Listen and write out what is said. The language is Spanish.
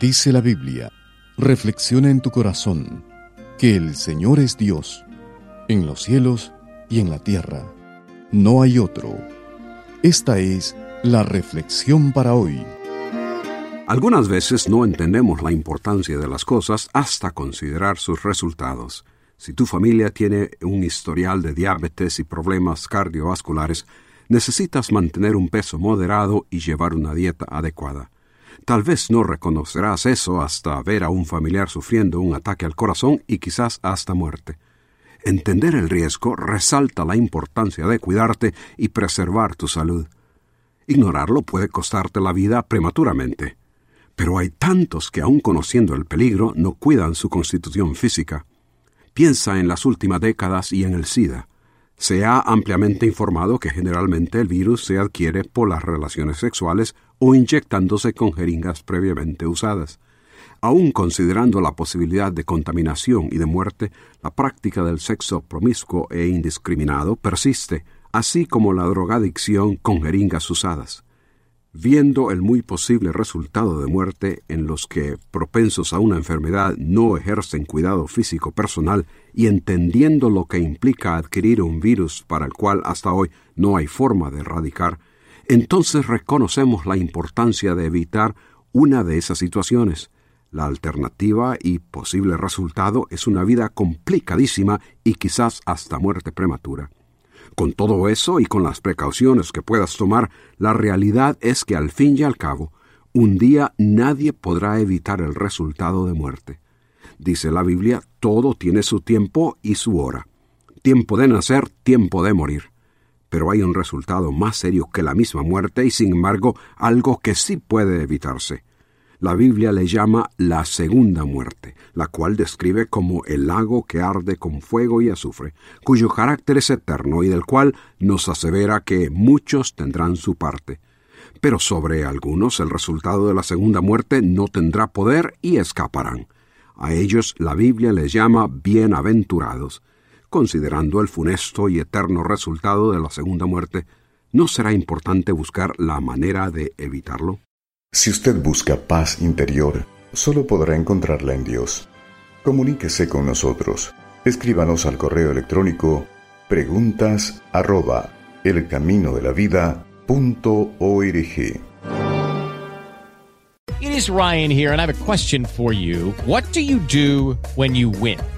Dice la Biblia, reflexiona en tu corazón que el Señor es Dios, en los cielos y en la tierra. No hay otro. Esta es la reflexión para hoy. Algunas veces no entendemos la importancia de las cosas hasta considerar sus resultados. Si tu familia tiene un historial de diabetes y problemas cardiovasculares, necesitas mantener un peso moderado y llevar una dieta adecuada. Tal vez no reconocerás eso hasta ver a un familiar sufriendo un ataque al corazón y quizás hasta muerte. Entender el riesgo resalta la importancia de cuidarte y preservar tu salud. Ignorarlo puede costarte la vida prematuramente. Pero hay tantos que aun conociendo el peligro no cuidan su constitución física. Piensa en las últimas décadas y en el SIDA. Se ha ampliamente informado que generalmente el virus se adquiere por las relaciones sexuales o inyectándose con jeringas previamente usadas. Aun considerando la posibilidad de contaminación y de muerte, la práctica del sexo promiscuo e indiscriminado persiste, así como la drogadicción con jeringas usadas viendo el muy posible resultado de muerte en los que, propensos a una enfermedad, no ejercen cuidado físico personal y entendiendo lo que implica adquirir un virus para el cual hasta hoy no hay forma de erradicar, entonces reconocemos la importancia de evitar una de esas situaciones. La alternativa y posible resultado es una vida complicadísima y quizás hasta muerte prematura. Con todo eso y con las precauciones que puedas tomar, la realidad es que al fin y al cabo, un día nadie podrá evitar el resultado de muerte. Dice la Biblia, todo tiene su tiempo y su hora. Tiempo de nacer, tiempo de morir. Pero hay un resultado más serio que la misma muerte y sin embargo algo que sí puede evitarse la Biblia le llama la segunda muerte, la cual describe como el lago que arde con fuego y azufre, cuyo carácter es eterno y del cual nos asevera que muchos tendrán su parte. Pero sobre algunos el resultado de la segunda muerte no tendrá poder y escaparán. A ellos la Biblia les llama bienaventurados. Considerando el funesto y eterno resultado de la segunda muerte, ¿no será importante buscar la manera de evitarlo? Si usted busca paz interior, solo podrá encontrarla en Dios. Comuníquese con nosotros. Escríbanos al correo electrónico preguntas arroba elcaminodelavida.org. It is Ryan here and I?